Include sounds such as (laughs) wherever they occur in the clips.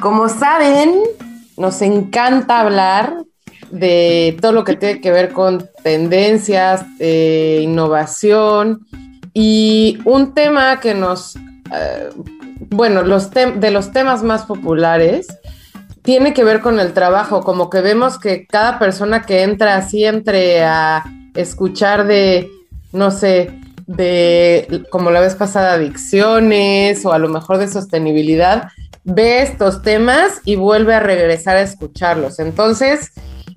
como saben, nos encanta hablar de todo lo que tiene que ver con tendencias, eh, innovación y un tema que nos, eh, bueno, de los temas más populares tiene que ver con el trabajo, como que vemos que cada persona que entra así entre a escuchar de, no sé, de, como la vez pasada, adicciones o a lo mejor de sostenibilidad, ve estos temas y vuelve a regresar a escucharlos. Entonces,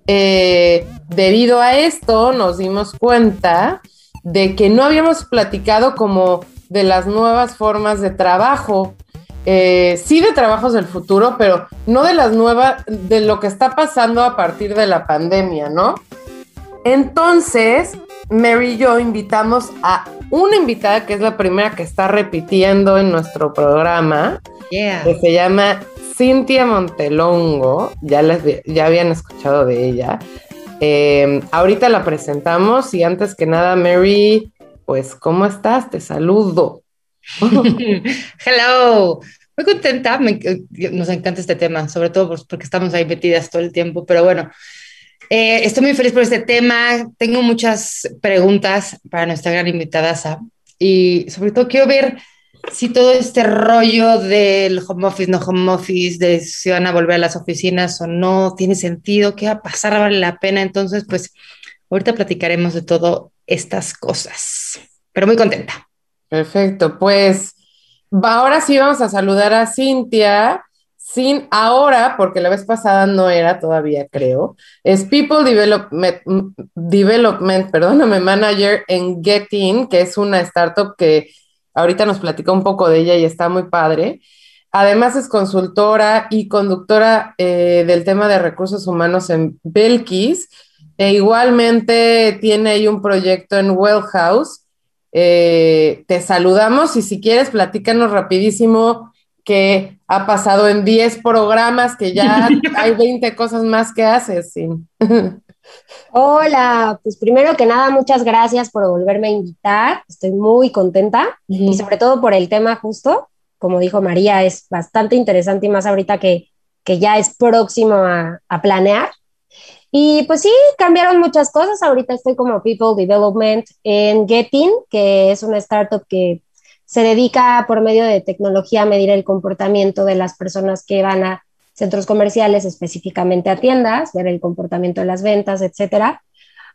eh, debido a esto, nos dimos cuenta de que no habíamos platicado como de las nuevas formas de trabajo. Eh, sí de trabajos del futuro, pero no de las nuevas, de lo que está pasando a partir de la pandemia, ¿no? Entonces, Mary y yo invitamos a una invitada que es la primera que está repitiendo en nuestro programa, que se llama Cintia Montelongo, ya, les, ya habían escuchado de ella. Em, ahorita la presentamos y antes que nada, Mary, pues, ¿cómo estás? Te saludo. (laughs) Hello, muy contenta, nos encanta este tema, sobre todo porque estamos ahí metidas todo el tiempo, pero bueno, eh, estoy muy feliz por este tema. Tengo muchas preguntas para nuestra gran invitada, y sobre todo quiero ver si todo este rollo del home office, no home office, de si van a volver a las oficinas o no, tiene sentido, qué va a pasar, vale la pena. Entonces, pues ahorita platicaremos de todas estas cosas, pero muy contenta. Perfecto, pues ahora sí vamos a saludar a Cintia sin ahora, porque la vez pasada no era todavía, creo, es People Development, Development perdóname, Manager en Getin, que es una startup que ahorita nos platicó un poco de ella y está muy padre. Además es consultora y conductora eh, del tema de recursos humanos en Belkis. E igualmente tiene ahí un proyecto en Wellhouse. Eh, te saludamos y si quieres, platícanos rapidísimo que ha pasado en 10 programas, que ya (laughs) hay 20 cosas más que haces. Sí. Hola, pues primero que nada, muchas gracias por volverme a invitar. Estoy muy contenta y sobre todo por el tema justo, como dijo María, es bastante interesante y más ahorita que, que ya es próximo a, a planear. Y pues sí, cambiaron muchas cosas. Ahorita estoy como People Development en Getting, que es una startup que se dedica por medio de tecnología a medir el comportamiento de las personas que van a centros comerciales, específicamente a tiendas, ver el comportamiento de las ventas, etcétera.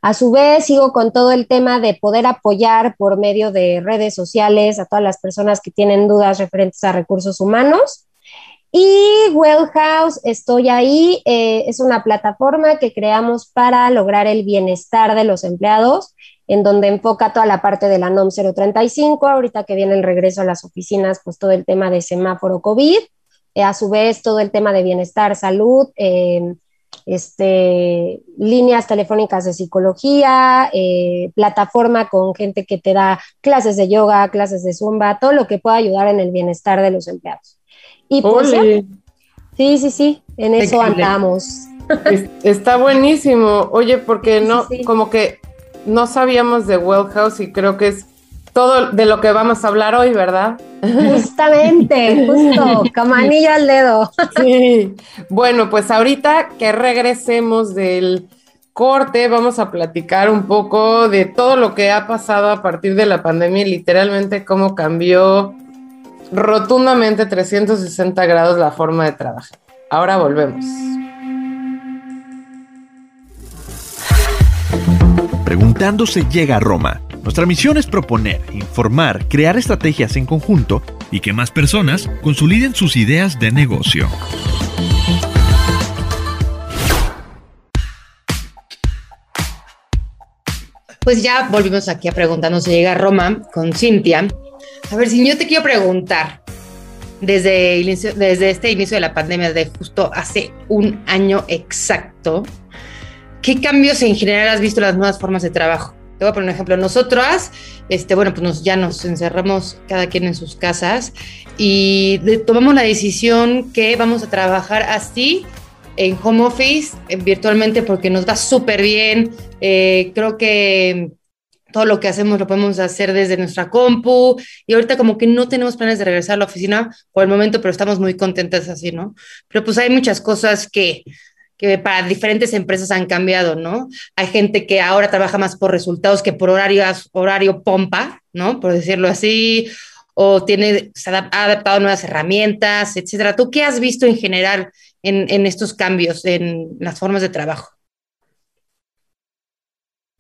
A su vez, sigo con todo el tema de poder apoyar por medio de redes sociales a todas las personas que tienen dudas referentes a recursos humanos. Y Wellhouse, estoy ahí, eh, es una plataforma que creamos para lograr el bienestar de los empleados en donde enfoca toda la parte de la NOM 035, ahorita que viene el regreso a las oficinas, pues todo el tema de semáforo COVID, eh, a su vez todo el tema de bienestar, salud, eh, este, líneas telefónicas de psicología, eh, plataforma con gente que te da clases de yoga, clases de zumba, todo lo que pueda ayudar en el bienestar de los empleados. Y pues, sí, sí, sí, en eso andamos. Está buenísimo. Oye, porque no, como que no sabíamos de Wellhouse y creo que es todo de lo que vamos a hablar hoy, ¿verdad? Justamente, justo, como anillo al dedo. Sí. Bueno, pues ahorita que regresemos del corte, vamos a platicar un poco de todo lo que ha pasado a partir de la pandemia y literalmente cómo cambió rotundamente 360 grados la forma de trabajar. Ahora volvemos. Preguntando se llega a Roma. Nuestra misión es proponer, informar, crear estrategias en conjunto y que más personas consoliden sus ideas de negocio. Pues ya volvimos aquí a preguntarnos se llega a Roma con Cintia. A ver, si yo te quiero preguntar, desde, desde este inicio de la pandemia, de justo hace un año exacto, ¿qué cambios en general has visto en las nuevas formas de trabajo? Te voy a poner un ejemplo. Nosotras, este, bueno, pues nos, ya nos encerramos cada quien en sus casas y tomamos la decisión que vamos a trabajar así en home office, eh, virtualmente, porque nos va súper bien. Eh, creo que todo lo que hacemos lo podemos hacer desde nuestra compu y ahorita como que no tenemos planes de regresar a la oficina por el momento, pero estamos muy contentas así, ¿no? Pero pues hay muchas cosas que, que para diferentes empresas han cambiado, ¿no? Hay gente que ahora trabaja más por resultados que por horarios, horario pompa, ¿no? Por decirlo así, o tiene, se ha adaptado nuevas herramientas, etcétera. ¿Tú qué has visto en general en, en estos cambios en las formas de trabajo?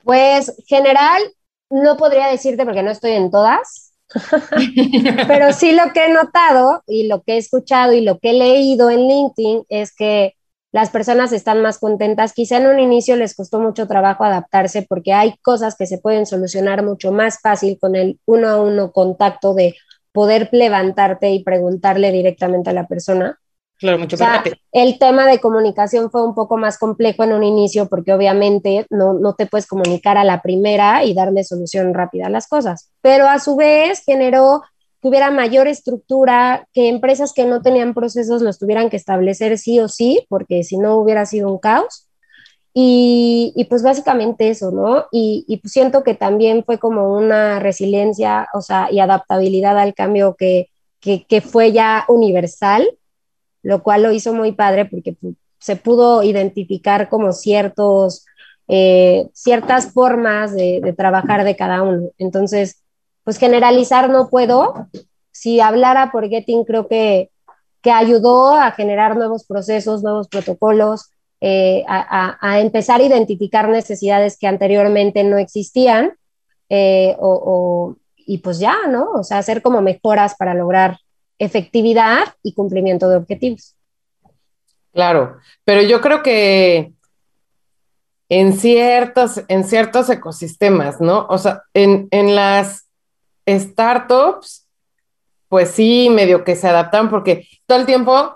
Pues general, no podría decirte porque no estoy en todas, (laughs) pero sí lo que he notado y lo que he escuchado y lo que he leído en LinkedIn es que las personas están más contentas. Quizá en un inicio les costó mucho trabajo adaptarse porque hay cosas que se pueden solucionar mucho más fácil con el uno a uno contacto de poder levantarte y preguntarle directamente a la persona. Claro, mucho más rápido. El tema de comunicación fue un poco más complejo en un inicio porque obviamente no, no te puedes comunicar a la primera y darle solución rápida a las cosas, pero a su vez generó que hubiera mayor estructura, que empresas que no tenían procesos los tuvieran que establecer sí o sí, porque si no hubiera sido un caos. Y, y pues básicamente eso, ¿no? Y, y pues siento que también fue como una resiliencia, o sea, y adaptabilidad al cambio que, que, que fue ya universal, lo cual lo hizo muy padre porque pues, se pudo identificar como ciertos, eh, ciertas formas de, de trabajar de cada uno. Entonces, pues generalizar no puedo. Si hablara por Getting, creo que, que ayudó a generar nuevos procesos, nuevos protocolos, eh, a, a, empezar a identificar necesidades que anteriormente no existían, eh, o, o, y pues ya, ¿no? O sea, hacer como mejoras para lograr efectividad y cumplimiento de objetivos. Claro, pero yo creo que en ciertos, en ciertos ecosistemas, ¿no? O sea, en, en las startups, pues sí, medio que se adaptan porque todo el tiempo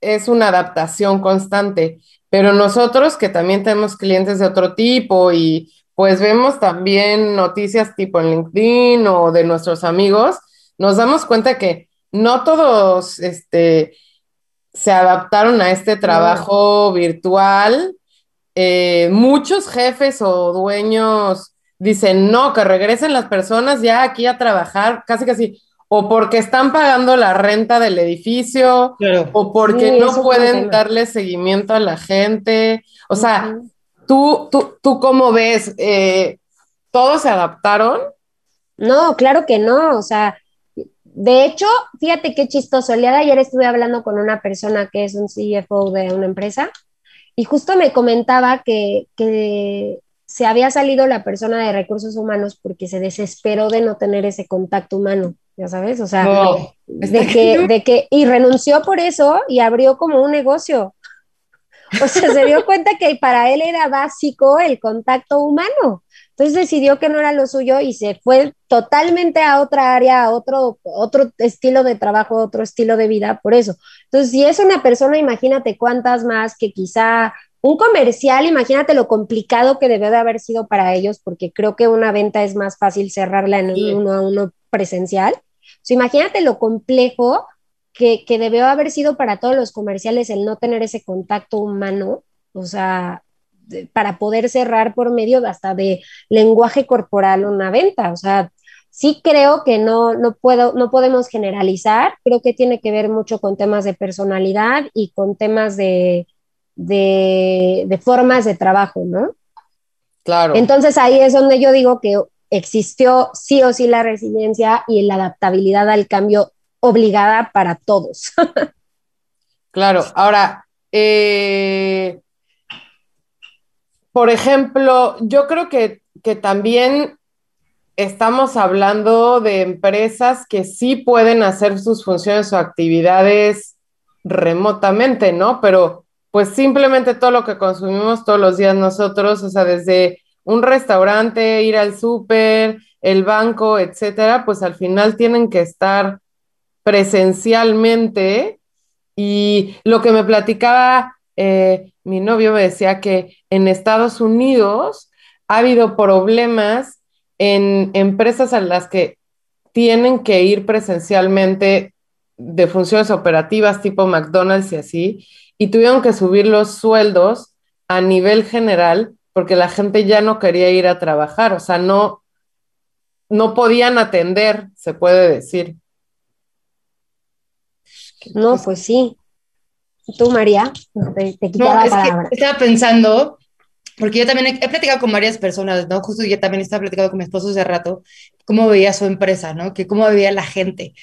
es una adaptación constante, pero nosotros que también tenemos clientes de otro tipo y pues vemos también noticias tipo en LinkedIn o de nuestros amigos, nos damos cuenta que no todos este, se adaptaron a este trabajo virtual. Eh, muchos jefes o dueños dicen, no, que regresen las personas ya aquí a trabajar, casi casi, o porque están pagando la renta del edificio, o porque sí, no pueden darle seguimiento a la gente. O uh -huh. sea, ¿tú, tú, tú cómo ves? Eh, ¿Todos se adaptaron? No, claro que no, o sea, de hecho, fíjate qué chistoso. El día de ayer estuve hablando con una persona que es un CFO de una empresa y justo me comentaba que, que se había salido la persona de recursos humanos porque se desesperó de no tener ese contacto humano, ya sabes, o sea, no, de, que, de que, y renunció por eso y abrió como un negocio. O sea, se dio cuenta que para él era básico el contacto humano. Entonces decidió que no era lo suyo y se fue totalmente a otra área, a otro, otro estilo de trabajo, otro estilo de vida, por eso. Entonces, si es una persona, imagínate cuántas más que quizá un comercial, imagínate lo complicado que debió de haber sido para ellos, porque creo que una venta es más fácil cerrarla en sí. uno a uno presencial. O sea, imagínate lo complejo que, que, debió haber sido para todos los comerciales el no tener ese contacto humano, o sea, de, para poder cerrar por medio hasta de lenguaje corporal una venta. O sea, sí creo que no, no, puedo, no podemos generalizar, creo que tiene que ver mucho con temas de personalidad y con temas de de, de, formas de trabajo, ¿no? Claro. Entonces ahí es donde yo digo que existió sí o sí la resiliencia y la adaptabilidad al cambio obligada para todos. (laughs) claro, ahora, eh, por ejemplo, yo creo que, que también estamos hablando de empresas que sí pueden hacer sus funciones o actividades remotamente, ¿no? Pero pues simplemente todo lo que consumimos todos los días nosotros, o sea, desde un restaurante, ir al súper, el banco, etcétera, pues al final tienen que estar presencialmente. Y lo que me platicaba eh, mi novio me decía que en Estados Unidos ha habido problemas en empresas a las que tienen que ir presencialmente de funciones operativas tipo McDonald's y así, y tuvieron que subir los sueldos a nivel general porque la gente ya no quería ir a trabajar, o sea, no, no podían atender, se puede decir. No, pues sí. ¿Tú, María? Te, te no, es Que estaba pensando, porque yo también he, platicado con varias personas, ¿no? Justo yo también estaba platicando con mi esposo hace rato, cómo veía su empresa, ¿no? Que cómo veía la gente.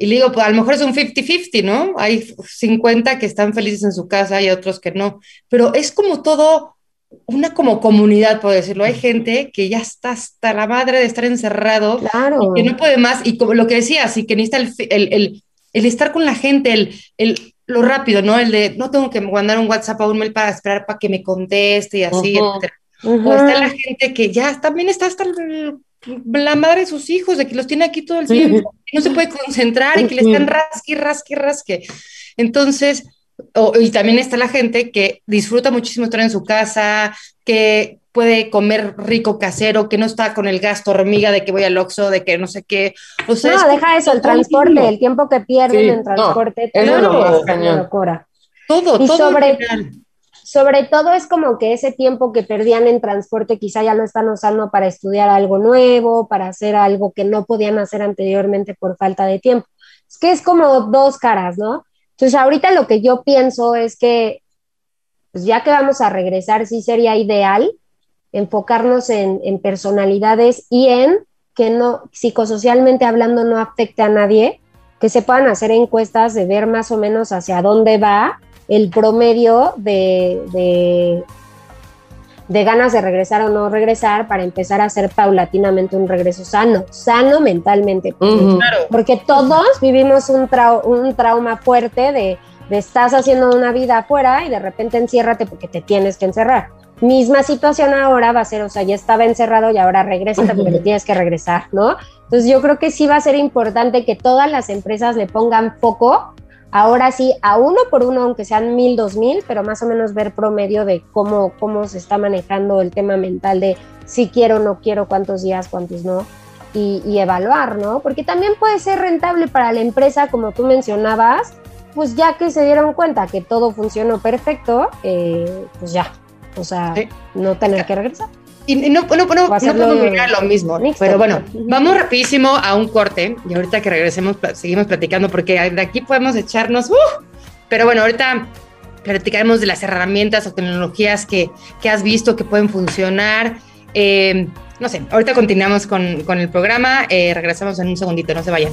Y le digo, pues a lo mejor es un 50-50, ¿no? Hay 50 que están felices en su casa y otros que no, pero es como todo una como comunidad, por decirlo. Hay gente que ya está hasta la madre de estar encerrado, claro. y que no puede más, y como lo que decías, y que necesita el, el, el, estar con la gente, el, el, lo rápido, ¿no? El de no tengo que mandar un WhatsApp a un mail para esperar para que me conteste y así, O está la gente que ya también está hasta la madre de sus hijos, de que los tiene aquí todo el tiempo, (laughs) que no se puede concentrar y que le están rasque, rasque, rasque. Entonces, y también está la gente que disfruta muchísimo estar en su casa, que puede comer rico casero, que no está con el gasto hormiga de que voy al Oxxo, de que no sé qué. O sea, no, deja eso, el transporte, el tiempo que pierden en transporte, todo es una locura. Todo, y todo. Sobre, sobre todo es como que ese tiempo que perdían en transporte quizá ya lo están usando para estudiar algo nuevo, para hacer algo que no podían hacer anteriormente por falta de tiempo. Es que es como dos caras, ¿no? Entonces ahorita lo que yo pienso es que pues ya que vamos a regresar, sí sería ideal enfocarnos en, personalidades y en que no, psicosocialmente hablando, no afecte a nadie, que se puedan hacer encuestas de ver más o menos hacia dónde va el promedio de, de, ganas de regresar o no regresar para empezar a hacer paulatinamente un regreso sano, sano mentalmente. Porque, todos vivimos un, un trauma fuerte de, de estás haciendo una vida afuera y de repente enciérrate porque te tienes que encerrar. Misma situación ahora va a ser, o sea, ya estaba encerrado y ahora regresa porque te tienes que regresar, ¿no? Entonces yo creo que sí va a ser importante que todas las empresas le pongan foco Ahora sí, a uno por uno, aunque sean mil, dos mil, pero más o menos ver promedio de cómo, cómo se está manejando el tema mental de si quiero, no quiero, cuántos días, cuántos no, y, evaluar, ¿no? Porque también puede ser rentable para la empresa, como tú mencionabas, pues ya que se dieron cuenta que todo funcionó perfecto, eh, pues ya, o sea, no tener que regresar. Y no, no, no, no podemos mirar lo mismo, pero bueno, vamos rapidísimo a un corte y ahorita que regresemos seguimos platicando porque de aquí podemos echarnos, uh, pero bueno, ahorita platicaremos de las herramientas o tecnologías que, que has visto que pueden funcionar. Eh, no sé, ahorita continuamos con, con el programa, eh, regresamos en un segundito, no se vayan.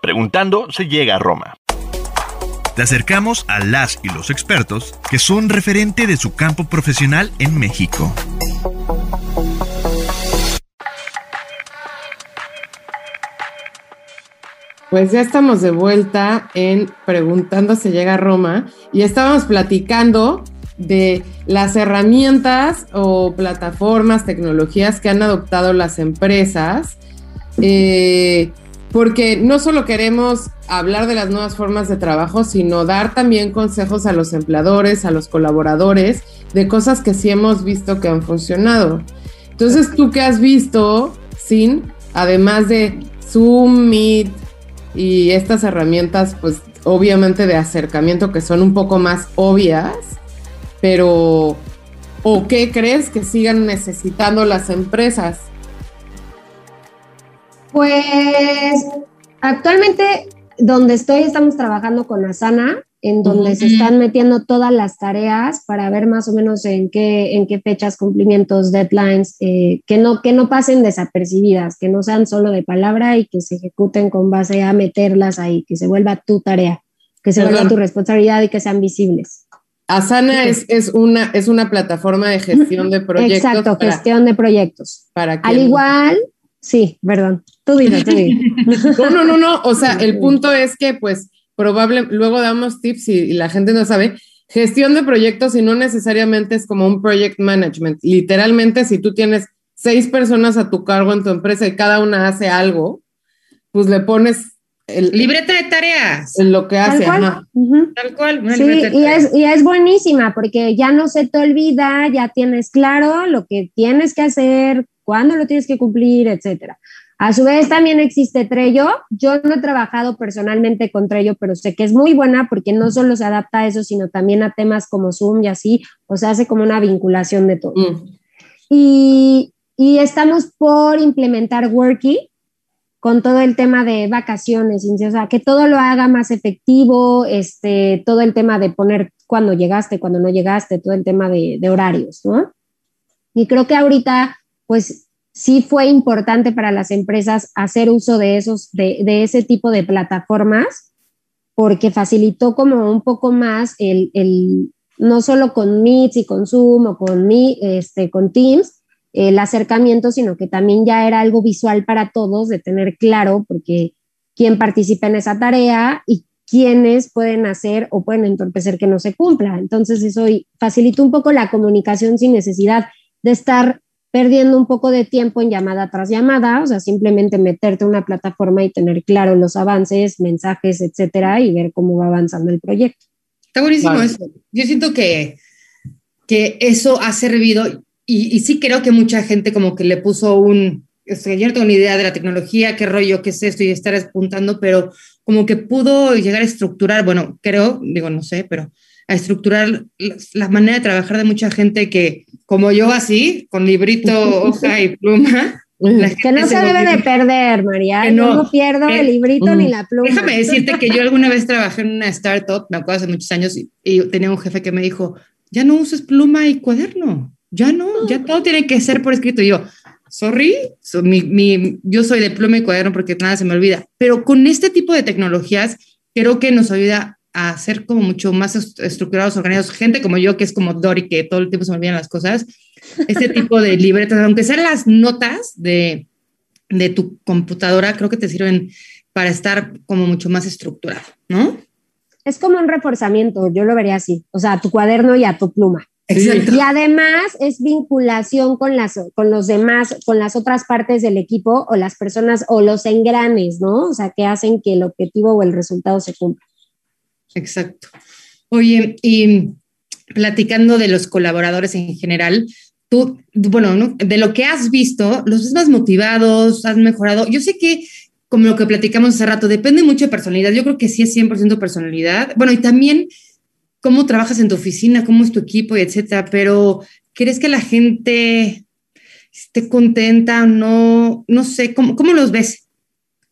Preguntando se llega a Roma. Te acercamos a las y los expertos que son referente de su campo profesional en México. Pues ya estamos de vuelta en Preguntando se llega a Roma y estábamos platicando de las herramientas o plataformas, tecnologías que han adoptado las empresas eh, porque no solo queremos hablar de las nuevas formas de trabajo, sino dar también consejos a los empleadores, a los colaboradores, de cosas que sí hemos visto que han funcionado. Entonces, ¿tú qué has visto, Sin, además de Zoom, Meet y estas herramientas, pues obviamente de acercamiento que son un poco más obvias, pero ¿o qué crees que sigan necesitando las empresas? Pues actualmente donde estoy estamos trabajando con Asana, en donde se están metiendo todas las tareas para ver más o menos en qué, en qué fechas, cumplimientos, deadlines, eh, que, no, que no pasen desapercibidas, que no sean solo de palabra y que se ejecuten con base a meterlas ahí, que se vuelva tu tarea, que se vuelva tu responsabilidad y que sean visibles. Asana es, es, una, es una plataforma de gestión de proyectos. Exacto, gestión de proyectos. Para Al igual, sí, perdón, tú dilo, tú dilo. (laughs) no, no, no, no, o sea, (laughs) el punto es que pues probable, luego damos tips y, y la gente no sabe, gestión de proyectos y no necesariamente es como un project management. Literalmente, si tú tienes seis personas a tu cargo en tu empresa y cada una hace algo, pues le pones el, libreta de tareas. En lo que hace. Tal cual. Tal cual. una Sí, libreta de y tareas. es, y es buenísima porque ya no se te olvida, ya tienes claro lo que tienes que hacer, cuándo lo tienes que cumplir, etcétera. A su vez también existe Trello. Yo no he trabajado personalmente con Trello, pero sé que es muy buena porque no solo se adapta a eso, sino también a temas como Zoom y así, o sea, hace como una vinculación de todo. Mm. Y, y estamos por implementar Worky con todo el tema de vacaciones, o sea, que todo lo haga más efectivo, este, todo el tema de poner cuándo llegaste, cuándo no llegaste, todo el tema de, de horarios, ¿no? Y creo que ahorita, pues sí fue importante para las empresas hacer uso de esos, de, de ese tipo de plataformas, porque facilitó como un poco más el, el no solo con Meets y con Zoom o con, Mi- este, con Teams, el acercamiento, sino que también ya era algo visual para todos, de tener claro, porque quién participa en esa tarea y quiénes pueden hacer o pueden entorpecer que no se cumpla. Entonces eso facilita un poco la comunicación sin necesidad de estar perdiendo un poco de tiempo en llamada tras llamada, o sea, simplemente meterte a una plataforma y tener claro los avances, mensajes, etcétera, y ver cómo va avanzando el proyecto. Está buenísimo Vale. eso. Yo siento que, que eso ha servido y, y sí creo que mucha gente como que le puso un, o sea, yo no tengo ni idea de la tecnología, qué rollo, qué es esto y estar apuntando, pero como que pudo llegar a estructurar, bueno, creo, digo, no sé, pero a estructurar la, la manera de trabajar de mucha gente que, como yo así, con librito, (laughs) hoja y pluma, Que no gente se debe de perder, María. Que no. no pierdo Eh, el librito mm. ni la pluma. Déjame decirte que yo alguna vez trabajé en una startup, me acuerdo hace muchos años, y, y tenía un jefe que me dijo, ya no uses pluma y cuaderno, ya no, ya todo tiene que ser por escrito. Y yo, sorry, so, mi, mi- yo soy de pluma y cuaderno porque nada se me olvida. Pero con este tipo de tecnologías, creo que nos ayuda a ser como mucho más est- estructurados, organizados. Gente como yo, que es como Dory, que todo el tiempo se me olvidan las cosas. Este tipo de libretas, aunque sean las notas de, de tu computadora, creo que te sirven para estar como mucho más estructurado, ¿no? Es como un reforzamiento, yo lo vería así, o sea, a tu cuaderno y a tu pluma. Exacto. Y además es vinculación con, las, con los demás, con las otras partes del equipo o las personas o los engranes, ¿no? O sea, que hacen que el objetivo o el resultado se cumpla. Exacto. Oye, y platicando de los colaboradores en general, tú, bueno, ¿no? de lo que has visto, los ves más motivados, has mejorado. Yo sé que, como lo que platicamos hace rato, depende mucho de personalidad. Yo creo que sí es 100% personalidad. Bueno, y también cómo trabajas en tu oficina, cómo es tu equipo, y etcétera. Pero, ¿crees que la gente esté contenta o no? No sé, ¿cómo, cómo los ves?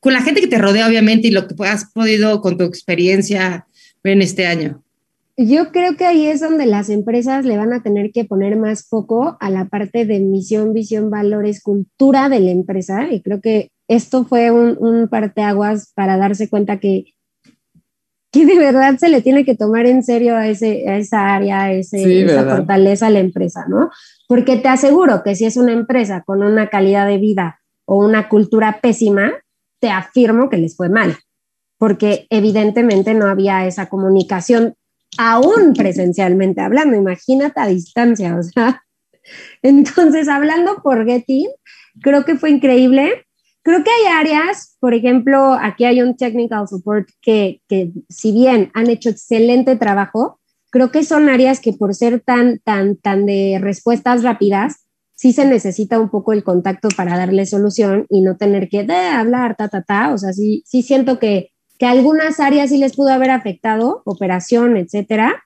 Con la gente que te rodea, obviamente, y lo que has podido con tu experiencia en este año. Yo creo que ahí es donde las empresas le van a tener que poner más foco a la parte de misión, visión, valores, cultura de la empresa. Y creo que esto fue un, un parteaguas para darse cuenta que, que de verdad se le tiene que tomar en serio a, ese, a esa área, a ese, Sí, esa ¿verdad? fortaleza a la empresa, ¿no? Porque te aseguro que si es una empresa con una calidad de vida o una cultura pésima, te afirmo que les fue mal, porque evidentemente no había esa comunicación aún presencialmente hablando, imagínate a distancia, o sea. (laughs) Entonces, hablando por Getty, creo que fue increíble. Creo que hay áreas, por ejemplo, aquí hay un technical support que, que si bien han hecho excelente trabajo, creo que son áreas que por ser tan, tan, tan de respuestas rápidas, sí se necesita un poco el contacto para darle solución y no tener que de hablar, ta, ta, ta. O sea, sí, sí siento que, que algunas áreas sí les pudo haber afectado, operación, etcétera,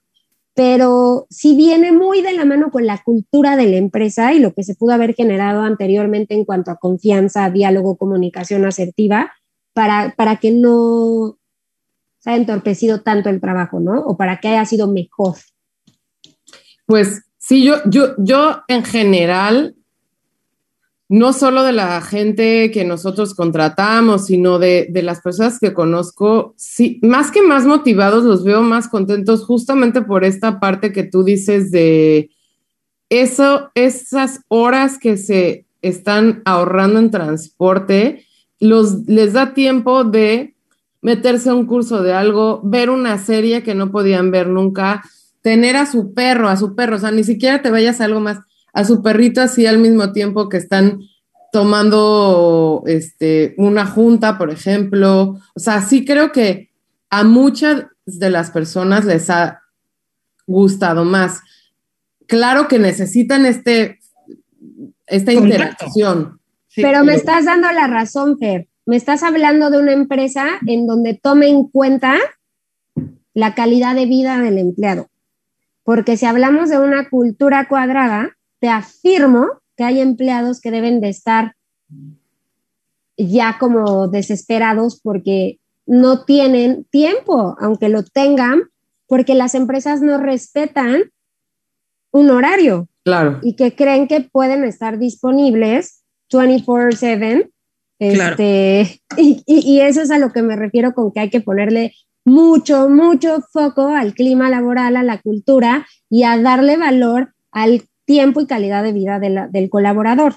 pero sí viene muy de la mano con la cultura de la empresa y lo que se pudo haber generado anteriormente en cuanto a confianza, diálogo, comunicación asertiva, para, para que no se haya entorpecido tanto el trabajo, ¿no? O para que haya sido mejor. Pues sí, yo, yo, yo en general no solo de la gente que nosotros contratamos, sino de, de, las personas que conozco, sí, más que más motivados, los veo más contentos justamente por esta parte que tú dices de eso, esas horas que se están ahorrando en transporte, los, les da tiempo de meterse a un curso de algo, ver una serie que no podían ver nunca, tener a su perro, a su perro, o sea, ni siquiera te vayas a algo más, a su perrito así al mismo tiempo que están tomando este, una junta, por ejemplo. O sea, sí creo que a muchas de las personas les ha gustado más. Claro que necesitan este, esta interacción. pero me estás dando la razón, Fer me estás hablando de una empresa en donde tome en cuenta la calidad de vida del empleado. Porque si hablamos de una cultura cuadrada, te afirmo que hay empleados que deben de estar ya como desesperados porque no tienen tiempo, aunque lo tengan, porque las empresas no respetan un horario. Claro. Y que creen que pueden estar disponibles 24/7 este, (laughs) y, eso es a lo que me refiero con que hay que ponerle mucho, mucho foco al clima laboral, a la cultura y a darle valor al tiempo y calidad de vida del colaborador.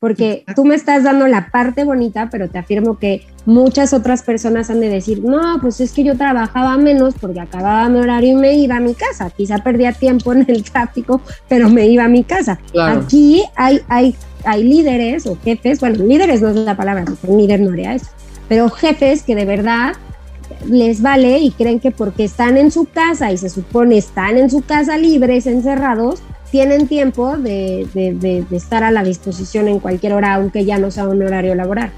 Porque tú me estás dando la parte bonita, pero te afirmo que muchas otras personas han de decir, no, pues es que yo trabajaba menos porque acababa mi horario y me iba a mi casa. Quizá perdía tiempo (laughs) en el tráfico, pero me iba a mi casa. Aquí hay, hay hay líderes o jefes, bueno, líderes no es la palabra, porque líder no haría eso, pero jefes que de verdad les vale y creen que porque están en su casa y se supone están en su casa libres, encerrados, tienen tiempo de, de, de, estar a la disposición en cualquier hora, aunque ya no sea un horario laboral.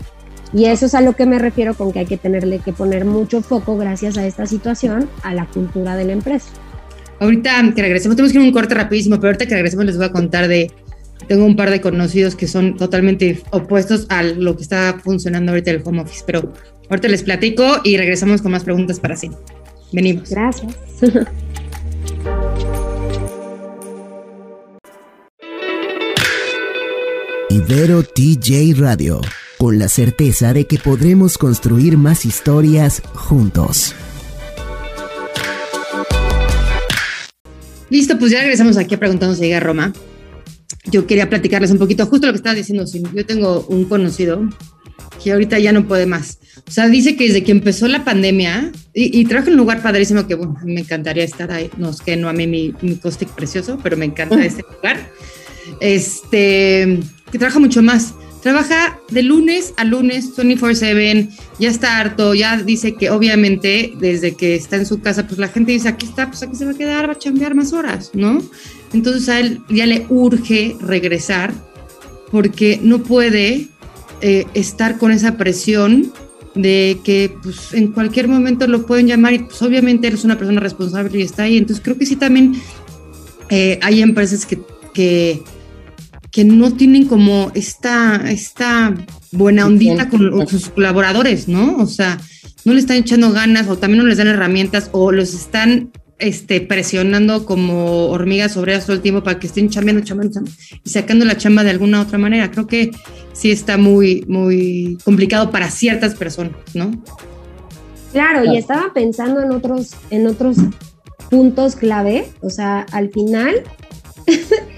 Y eso es a lo que me refiero con que hay que tenerle que poner mucho foco, gracias a esta situación, a la cultura de la empresa. Ahorita que regresemos, tenemos que ir a un corte rapidísimo, pero ahorita que regresemos les voy a contar de tengo un par de conocidos que son totalmente opuestos a lo que está funcionando ahorita el home office, pero ahorita les platico y regresamos con más preguntas para sí. Venimos. Gracias. (laughs) Ibero TJ Radio, con la certeza de que podremos construir más historias juntos. Listo, pues ya regresamos aquí a preguntarnos si llega a Roma yo quería platicarles un poquito, justo lo que estaba diciendo, yo tengo un conocido que ahorita ya no puede más. O sea, dice que desde que empezó la pandemia, y, trabaja en un lugar padrísimo que, bueno, me encantaría estar ahí, no es que no amé mi, mi costic precioso, pero me encanta (laughs) este lugar, este, trabaja mucho más. Trabaja de lunes a lunes, 24/7, ya está harto, ya dice que obviamente desde que está en su casa, pues la gente dice, aquí está, pues aquí se va a quedar, va a chambear más horas, ¿no? Entonces a él ya le urge regresar porque no puede eh, estar con esa presión de que pues, en cualquier momento lo pueden llamar y pues obviamente él es una persona responsable y está ahí. Entonces creo que sí también eh, hay empresas que, que, que, no tienen como esta, esta buena ondita con sus colaboradores, ¿no? O sea, no le están echando ganas o también no les dan herramientas o los están este, presionando como hormigas sobre todo el tiempo para que estén chambeando, chambeando, y sacando la chamba de alguna otra manera. Creo que sí está muy, muy complicado para ciertas personas, ¿no? Claro, y estaba pensando en otros, en otros puntos clave, o sea, al final (laughs)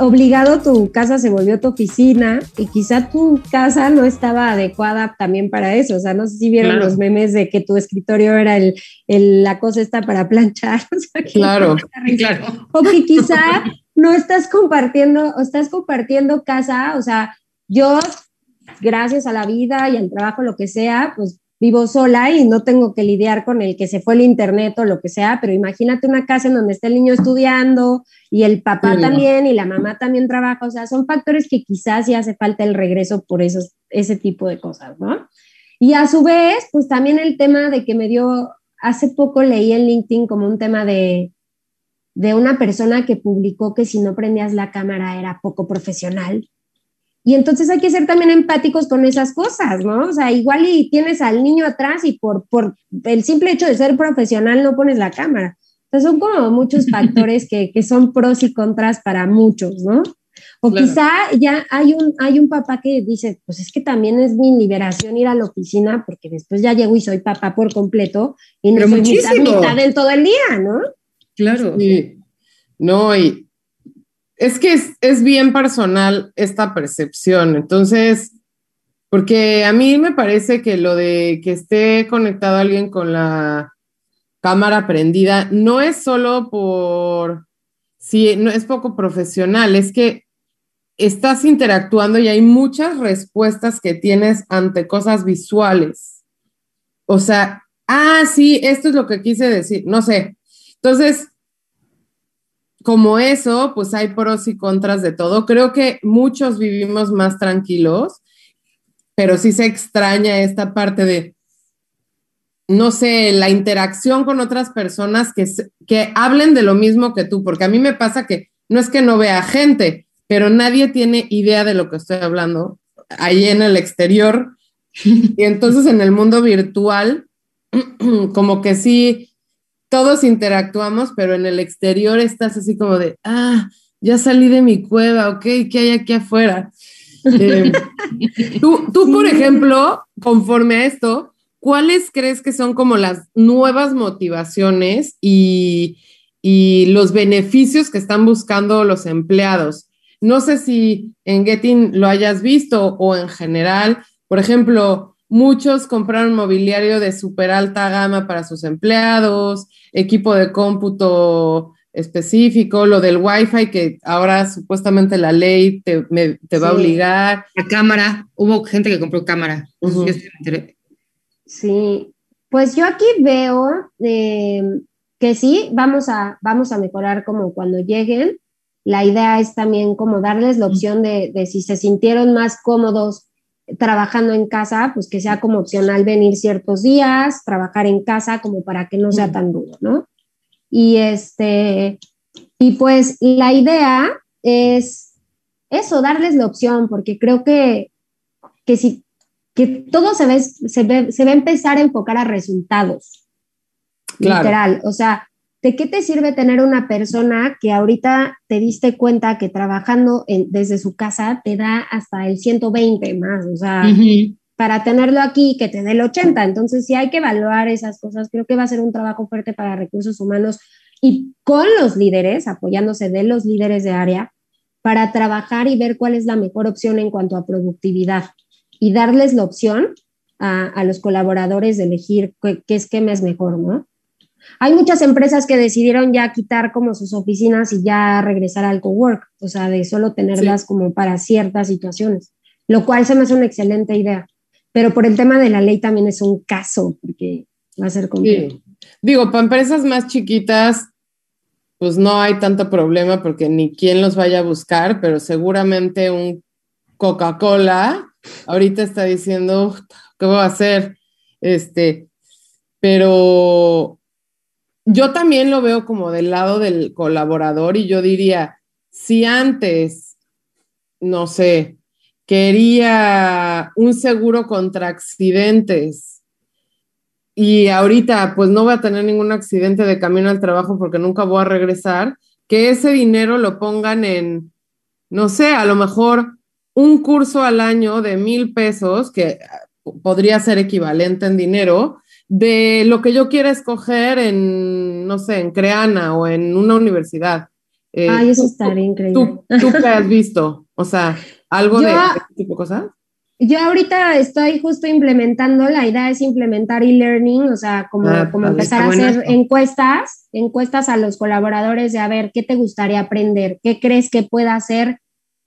obligado tu casa se volvió tu oficina y quizá tu casa no estaba adecuada también para eso. O sea, no sé si vieron los memes de que tu escritorio era el, la cosa esta para (laughs) planchar. claro, (laughs) claro. O que quizá no estás compartiendo, o estás compartiendo casa. O sea, yo, gracias a la vida y al trabajo, lo que sea, pues vivo sola y no tengo que lidiar con el que se fue el internet o lo que sea, pero imagínate una casa en donde está el niño estudiando y el papá también y la mamá también trabaja, o sea, son factores que quizás sí hace falta el regreso por esos, ese tipo de cosas, ¿no? Y a su vez, pues también el tema de que me dio, hace poco leí en LinkedIn como un tema de, de una persona que publicó que si no prendías la cámara era poco profesional y entonces hay que ser también empáticos con esas cosas, ¿no? O sea, igual y tienes al niño atrás y por, por el simple hecho de ser profesional no pones la cámara. O sea, son como muchos (laughs) factores que, que son pros y contras para muchos, ¿no? O quizá ya hay un, hay un papá que dice, pues es que también es mi liberación ir a la oficina porque después ya llego y soy papá por completo y no soy mitad, mitad en todo el día, ¿no? Claro. No, y es que es, bien personal esta percepción. Entonces, porque a mí me parece que lo de que esté conectado alguien con la cámara prendida no es solo por si no es poco profesional, es que estás interactuando y hay muchas respuestas que tienes ante cosas visuales. O sea, ah, sí, esto es lo que quise decir, no sé. Entonces, como eso, pues hay pros y contras de todo. Creo que muchos vivimos más tranquilos, pero sí se extraña esta parte de, no sé, la interacción con otras personas que, que hablen de lo mismo que tú, porque a mí me pasa que no es que no vea gente, pero nadie tiene idea de lo que estoy hablando ahí en el exterior. (laughs) Y entonces en el mundo virtual, (clears throat) como que sí, todos interactuamos, pero en el exterior estás así como de, ah, ya salí de mi cueva, ok, ¿qué hay aquí afuera? (laughs) Eh, tú, tú, por ejemplo, conforme a esto, ¿cuáles crees que son como las nuevas motivaciones y, y los beneficios que están buscando los empleados? No sé si en Getting lo hayas visto o en general. Por ejemplo, muchos compraron mobiliario de súper alta gama para sus empleados, equipo de cómputo específico, lo del Wi-Fi que ahora supuestamente la ley te, va a obligar. La cámara, hubo gente que compró cámara. Sí, pues yo aquí veo eh, que sí, vamos a, vamos a mejorar como cuando lleguen, la idea es también como darles la opción de, si se sintieron más cómodos trabajando en casa, pues que sea como opcional venir ciertos días, trabajar en casa como para que no sea tan duro, ¿no? Y este, y pues la idea es eso, darles la opción, porque creo que, que si que todo se ve, se ve, se va a empezar a enfocar a resultados. Literal. O sea, ¿de qué te sirve tener una persona que ahorita te diste cuenta que trabajando desde su casa te da hasta el 120 más? O sea, para tenerlo aquí que te dé el 80. Entonces, sí hay que evaluar esas cosas. Creo que va a ser un trabajo fuerte para recursos humanos y con los líderes, apoyándose de los líderes de área, para trabajar y ver cuál es la mejor opción en cuanto a productividad y darles la opción a, los colaboradores de elegir qué, qué esquema es mejor, ¿no? Hay muchas empresas que decidieron ya quitar como sus oficinas y ya regresar al cowork, o sea, de solo tenerlas como para ciertas situaciones, lo cual se me hace una excelente idea. Pero por el tema de la ley también es un caso, porque va a ser complejo. Digo, para empresas más chiquitas, pues no hay tanto problema porque ni quién los vaya a buscar, pero seguramente un Coca-Cola ahorita está diciendo, ¿qué voy a hacer? Este, pero yo también lo veo como del lado del colaborador y yo diría, si antes, no sé, quería un seguro contra accidentes y ahorita pues no voy a tener ningún accidente de camino al trabajo porque nunca voy a regresar, que ese dinero lo pongan en, no sé, a lo mejor un curso al año de mil pesos, que podría ser equivalente en dinero, de lo que yo quiera escoger en, no sé, en Creana o en una universidad. Eh, Ay, eso estaría increíble. ¿tú, qué has visto? O sea, algo de este tipo de cosas. Yo ahorita estoy justo implementando, la idea es implementar e-learning, o sea, como, ah, como empezar a hacer encuestas, encuestas a los colaboradores de a ver qué te gustaría aprender, qué crees que pueda ser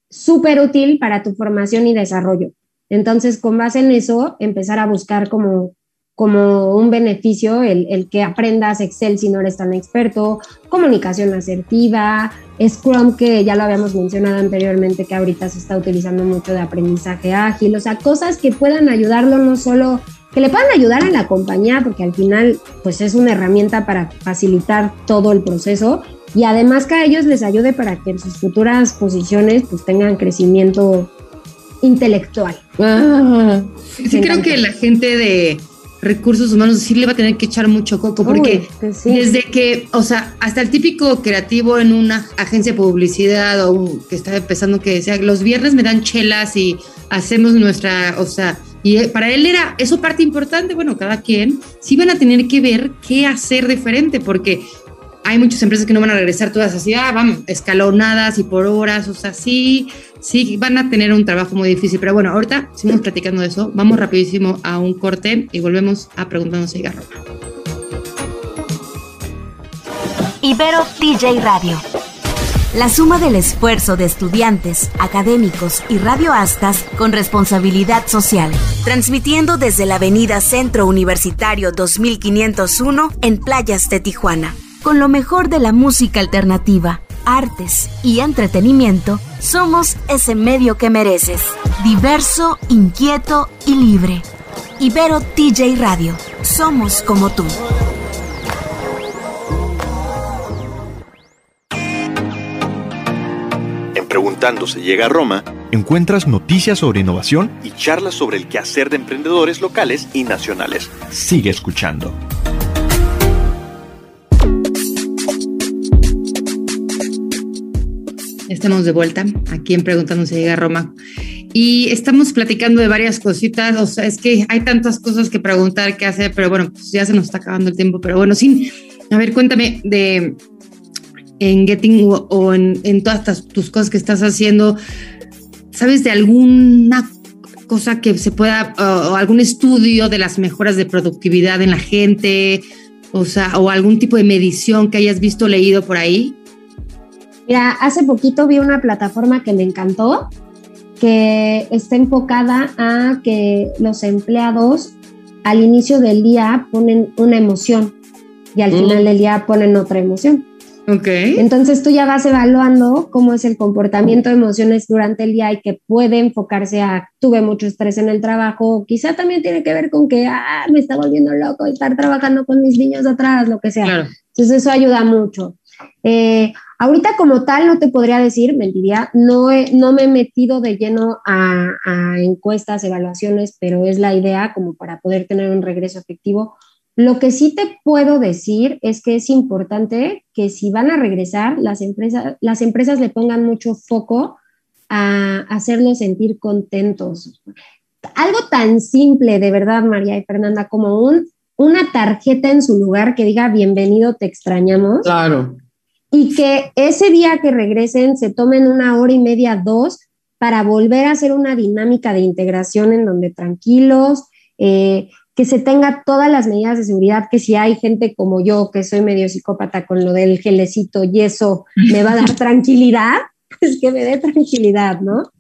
súper útil para tu formación y desarrollo. Entonces, con base en eso, empezar a buscar como como un beneficio el, que aprendas Excel si no eres tan experto, comunicación asertiva, Scrum que ya lo habíamos mencionado anteriormente que ahorita se está utilizando mucho de aprendizaje ágil, o sea, cosas que puedan ayudarlo no solo, que le puedan ayudar a la compañía porque al final pues es una herramienta para facilitar todo el proceso y además que a ellos les ayude para que en sus futuras posiciones pues tengan crecimiento intelectual. Ah. sí, creo que la gente de recursos humanos sí le va a tener que echar mucho coco, porque desde que, o sea, hasta el típico creativo en una agencia de publicidad o que está empezando que decía, los viernes me dan chelas y hacemos nuestra, o sea, y eh, para él era eso parte importante, bueno, cada quien, sí van a tener que ver qué hacer diferente, porque hay muchas empresas que no van a regresar todas así, ah, vamos, escalonadas y por horas, o sea, sí, sí van a tener un trabajo muy difícil. Pero bueno, ahorita seguimos platicando de eso, vamos rapidísimo a un corte y volvemos a a Cigarro. Ibero TJ Radio. La suma del esfuerzo de estudiantes, académicos y radioastas con responsabilidad social, transmitiendo desde la Avenida Centro Universitario 2501 en Playas de Tijuana con lo mejor de la música alternativa, artes y entretenimiento, somos ese medio que mereces. Diverso, inquieto y libre. Ibero TJ Radio. Somos como tú. En Preguntando se llega a Roma, encuentras noticias sobre innovación y charlas sobre el quehacer de emprendedores locales y nacionales. Sigue escuchando. Estamos de vuelta aquí en Preguntando si llega a Roma. Y estamos platicando de varias cositas, o sea, es que hay tantas cosas que preguntar, que hacer, pero bueno, pues ya se nos está acabando el tiempo, pero bueno, sin, a ver, cuéntame de en Getting o, en, en, todas tus cosas que estás haciendo, ¿sabes de alguna cosa que se pueda, o algún estudio de las mejoras de productividad en la gente, o sea, o algún tipo de medición que hayas visto, leído por ahí? Mira, hace poquito vi una plataforma que me encantó, que está enfocada a que los empleados al inicio del día ponen una emoción y al mm. final del día ponen otra emoción. Ok. Entonces tú ya vas evaluando cómo es el comportamiento de emociones durante el día y que puede enfocarse a tuve mucho estrés en el trabajo, quizá también tiene que ver con que ah, me está volviendo loco estar trabajando con mis niños atrás, lo que sea. Entonces eso ayuda mucho. Eh, ahorita como tal no te podría decir, mentiría, no, no me he metido de lleno a, encuestas, evaluaciones, pero es la idea como para poder tener un regreso efectivo. Lo que sí te puedo decir es que es importante que si van a regresar, las empresas, las empresas le pongan mucho foco a hacerlos sentir contentos. Algo tan simple, de verdad, María y Fernanda, como un, una tarjeta en su lugar que diga bienvenido, te extrañamos. Claro y que ese día que regresen se tomen una hora y media, dos, para volver a hacer una dinámica de integración en donde tranquilos, eh, que se tenga todas las medidas de seguridad, que si hay gente como yo, que soy medio psicópata con lo del gelecito y eso me va a dar (laughs) tranquilidad, pues que me dé tranquilidad, ¿no?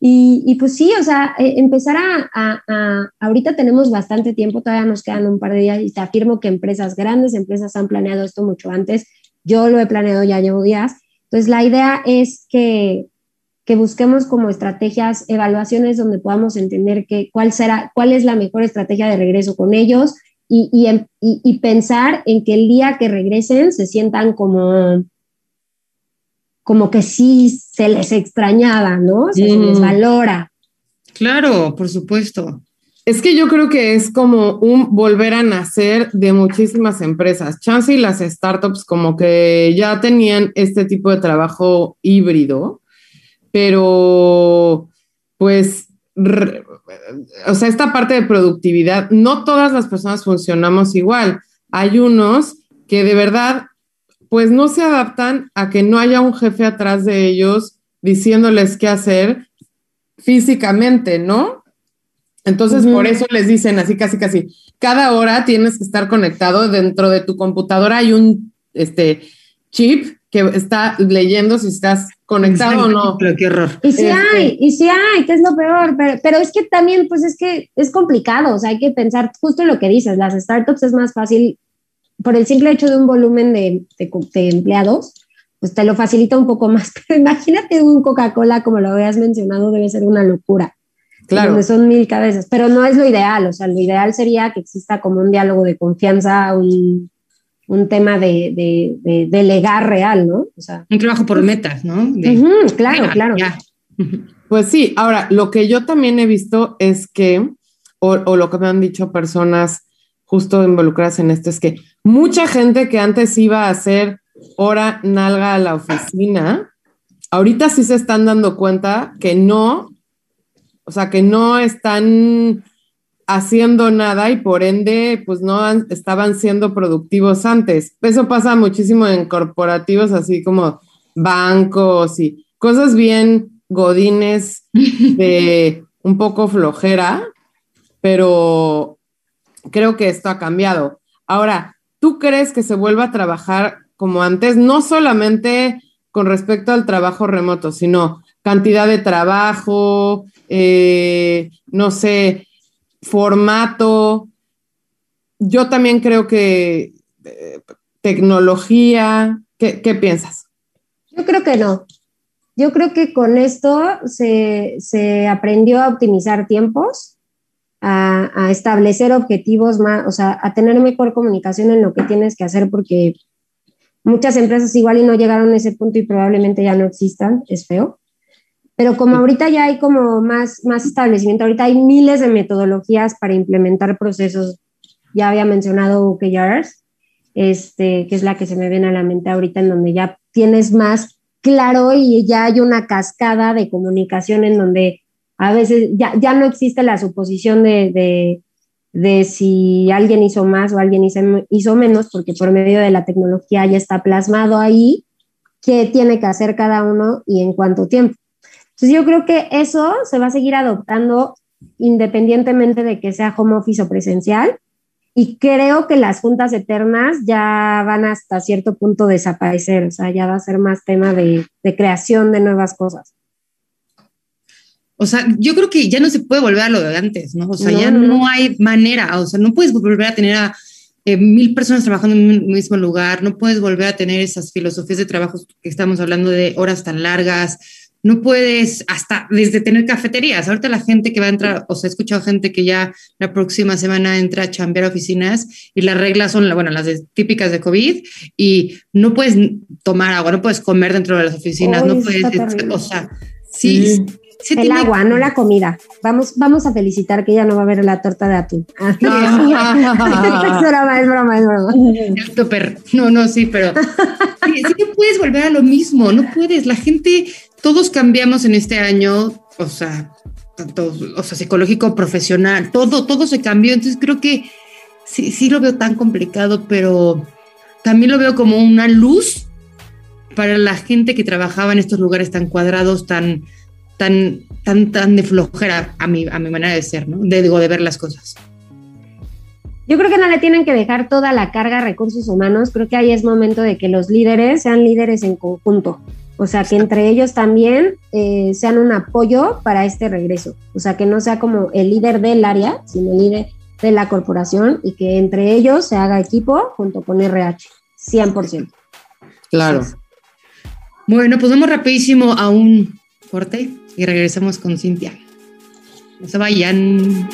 Y, pues sí, o sea, eh, empezar a, a, ahorita tenemos bastante tiempo, todavía nos quedan un par de días y te afirmo que empresas, grandes empresas han planeado esto mucho antes yo lo he planeado, ya llevo días. Entonces, la idea es que, que busquemos como estrategias, evaluaciones donde podamos entender que, cuál, será, cuál es la mejor estrategia de regreso con ellos y, y, y, pensar en que el día que regresen se sientan como, como que sí se les extrañaba, ¿no? se les valora. Claro, por supuesto. Es que yo creo que es como un volver a nacer de muchísimas empresas. Chance y las startups como que ya tenían este tipo de trabajo híbrido, pero pues, o sea, esta parte de productividad, no todas las personas funcionamos igual. Hay unos que de verdad, pues no se adaptan a que no haya un jefe atrás de ellos diciéndoles qué hacer físicamente, ¿no? Entonces, por eso les dicen así, casi, casi, cada hora tienes que estar conectado. Dentro de tu computadora hay un este, chip que está leyendo si estás conectado o no. Pero qué horror. Y sí este hay, y sí hay, que es lo peor, pero, es que también, pues es que es complicado, o sea, hay que pensar justo lo que dices, las startups es más fácil, por el simple hecho de un volumen de, de empleados, pues te lo facilita un poco más, (laughs) pero imagínate un Coca-Cola, como lo habías mencionado, debe ser una locura. Claro. Donde son mil cabezas, pero no es lo ideal, o sea, lo ideal sería que exista como un diálogo de confianza, un, un tema de, de, delegar real, ¿no? O sea, un trabajo por metas, ¿no? claro, claro. Pues sí, ahora, lo que yo también he visto es que, o, o, lo que me han dicho personas justo involucradas en esto, es que mucha gente que antes iba a hacer hora nalga a la oficina, ahorita sí se están dando cuenta que no, o sea, que no están haciendo nada y por ende, pues no estaban siendo productivos antes. Eso pasa muchísimo en corporativos, así como bancos y cosas bien godines (laughs) de un poco flojera, pero creo que esto ha cambiado. Ahora, ¿tú crees que se vuelva a trabajar como antes? No solamente con respecto al trabajo remoto, sino cantidad de trabajo, eh, no sé, formato. Yo también creo que eh, tecnología. ¿Qué, ¿Qué, piensas? Yo creo que no. Yo creo que con esto se, se aprendió a optimizar tiempos, a, a, establecer objetivos más, o sea, a tener mejor comunicación en lo que tienes que hacer, porque muchas empresas igual y no llegaron a ese punto y probablemente ya no existan, es feo. Pero como ahorita ya hay como más, más establecimiento, ahorita hay miles de metodologías para implementar procesos, ya había mencionado OKRs, este, que es la que se me viene a la mente ahorita, en donde ya tienes más claro y ya hay una cascada de comunicación en donde a veces ya, ya no existe la suposición de, de, de, si alguien hizo más o alguien hizo, hizo menos, porque por medio de la tecnología ya está plasmado ahí qué tiene que hacer cada uno y en cuánto tiempo. Entonces yo creo que eso se va a seguir adoptando independientemente de que sea home office o presencial. Y creo que las juntas eternas ya van hasta cierto punto desaparecer, o sea, ya va a ser más tema de, de creación de nuevas cosas. O sea, yo creo que ya no se puede volver a lo de antes, ¿no? O sea, no, ya no, no, hay manera, o sea, no puedes volver a tener a eh, mil personas trabajando en un mismo lugar, no puedes volver a tener esas filosofías de trabajo que estamos hablando de horas tan largas, no puedes hasta desde tener cafeterías. Ahorita la gente que va a entrar, o sea, he escuchado gente que ya la próxima semana entra a chambear a oficinas y las reglas son, bueno, las de, típicas de COVID y no puedes tomar agua, no puedes comer dentro de las oficinas, no puedes, o sea, sí. el tiene... agua, no la comida. Vamos, vamos a felicitar que ya no va a haber la torta de atún. (laughs) Ah, (laughs) es broma, es broma, es broma. No, no, sí, pero sí, sí que puedes volver a lo mismo, no puedes. La gente, todos cambiamos en este año, o sea, tanto, o sea, psicológico, profesional, todo, todo se cambió. Entonces creo que sí, sí lo veo tan complicado, pero también lo veo como una luz para la gente que trabajaba en estos lugares tan cuadrados, tan tan, tan, tan de flojera a mi, a mi manera de ser, ¿no? De, de ver las cosas. Yo creo que no le tienen que dejar toda la carga a recursos humanos, creo que ahí es momento de que los líderes sean líderes en conjunto, o sea, que entre ellos también eh, sean un apoyo para este regreso, o sea, que no sea como el líder del área, sino el líder de la corporación y que entre ellos se haga equipo junto con RH, 100%. Claro. Bueno, pues vamos rapidísimo a un corte y regresamos con Cintia. No se vayan.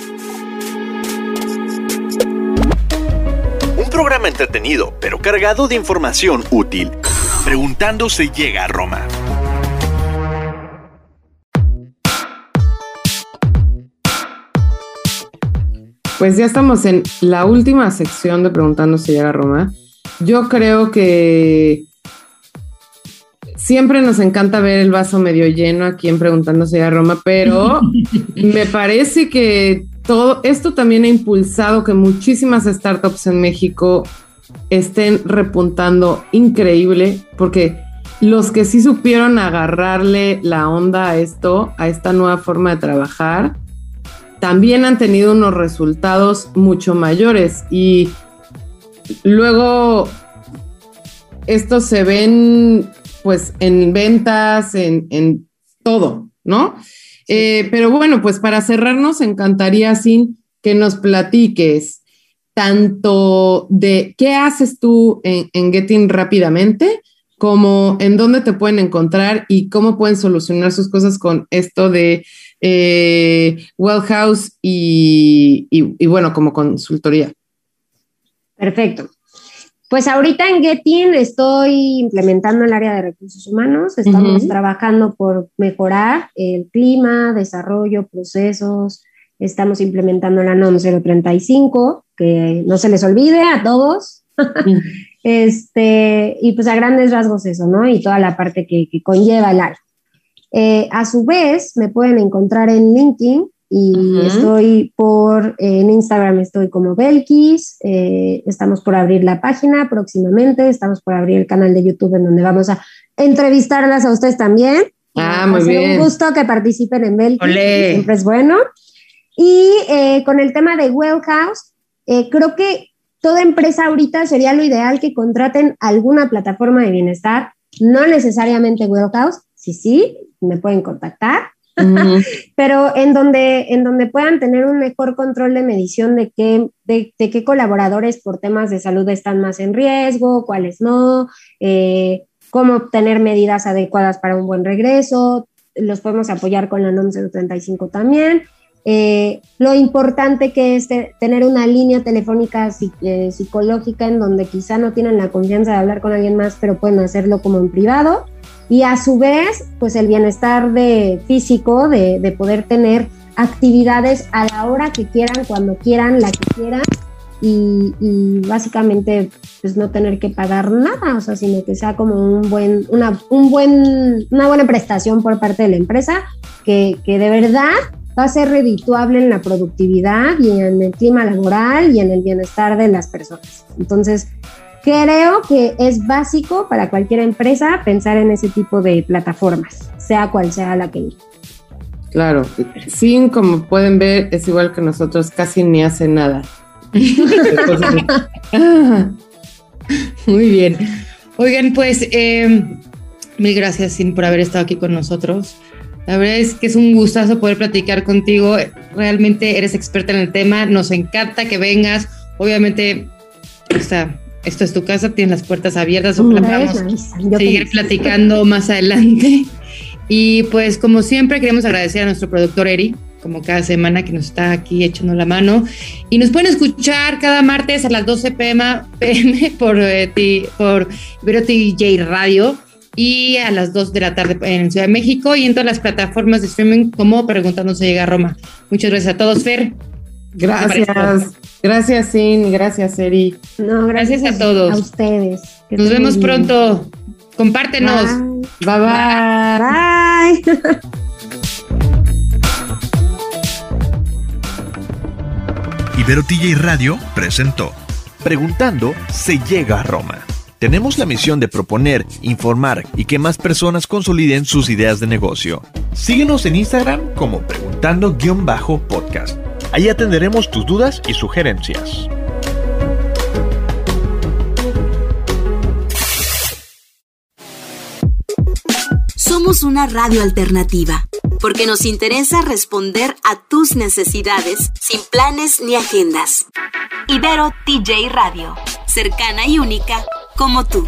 Un programa entretenido, pero cargado de información útil. Preguntando se llega a Roma. Pues ya estamos en la última sección de Preguntando si llega a Roma. Yo creo que siempre nos encanta ver el vaso medio lleno aquí en Preguntándose a Roma, pero (laughs) me parece que todo esto también ha impulsado que muchísimas startups en México estén repuntando increíble, porque los que sí supieron agarrarle la onda a esto, a esta nueva forma de trabajar, también han tenido unos resultados mucho mayores y luego estos se ven pues en ventas, en, en todo, ¿no? Eh, pero bueno, pues para cerrarnos, encantaría, Sin, que nos platiques tanto de qué haces tú en, en, Getting rápidamente, como en dónde te pueden encontrar y cómo pueden solucionar sus cosas con esto de eh, Well House y, y, y bueno, como consultoría. Perfecto. Pues ahorita en Getin estoy implementando el área de recursos humanos, estamos uh -huh. trabajando por mejorar el clima, desarrollo, procesos, estamos implementando la NOM 035, que no se les olvide a todos. (laughs) este, y pues a grandes rasgos eso, ¿no? Y toda la parte que, conlleva el área. Eh, a su vez, me pueden encontrar en LinkedIn y estoy por, en Instagram estoy como Belkis, eh, estamos por abrir la página próximamente, estamos por abrir el canal de YouTube en donde vamos a entrevistarlas a ustedes también. Ah, muy bien. un gusto que participen en Belkis, siempre es bueno. Y eh, con el tema de Well House, eh, creo que toda empresa ahorita sería lo ideal que contraten alguna plataforma de bienestar, no necesariamente Well House, sí, sí, me pueden contactar, (laughs) pero en donde, en donde puedan tener un mejor control de medición de qué, de, qué colaboradores por temas de salud están más en riesgo, cuáles no, eh, cómo obtener medidas adecuadas para un buen regreso, los podemos apoyar con la NOM 035 también. Eh, lo importante que es tener una línea telefónica eh, psicológica en donde quizá no tienen la confianza de hablar con alguien más, pero pueden hacerlo como en privado. Y a su vez, pues el bienestar de físico, de, de, poder tener actividades a la hora que quieran, cuando quieran, la que quieran, y, y, básicamente pues no tener que pagar nada, o sea, sino que sea como un buen, una, un buen, una buena prestación por parte de la empresa, que, que de verdad va a ser redituable en la productividad y en el clima laboral y en el bienestar de las personas. Entonces, Creo que es básico para cualquier empresa pensar en ese tipo de plataformas, sea cual sea la que Claro, sin como pueden ver, es igual que nosotros, casi ni hace nada. (laughs) Muy bien. Oigan, pues em, mil gracias, Sin, por haber estado aquí con nosotros. La verdad es que es un gustazo poder platicar contigo. Realmente eres experta en el tema. Nos encanta que vengas. Obviamente, o sea, esto es tu casa, tienes las puertas abiertas, ojalá seguir platicando (laughs) más adelante. Y pues como siempre queremos agradecer a nuestro productor Eri, como cada semana que nos está aquí echando la mano. Y nos pueden escuchar cada martes a las 12 pm, (laughs) por, eh, por Ibero TJ Radio y a las 2 de la tarde en Ciudad de México y en todas las plataformas de streaming como Preguntando se llega a Roma. Muchas gracias a todos, Fer. Gracias. Gracias, Sin. Gracias, Eri. No, gracias, a todos. A ustedes. Nos vemos pronto. Compártenos. Bye bye. Bye. (laughs) Ibero TJ Radio presentó Preguntando se llega a Roma. Tenemos la misión de proponer, informar y que más personas consoliden sus ideas de negocio. Síguenos en Instagram como preguntando-podcast. Ahí atenderemos tus dudas y sugerencias. Somos una radio alternativa, porque nos interesa responder a tus necesidades sin planes ni agendas. Ibero TJ Radio, cercana y única como tú.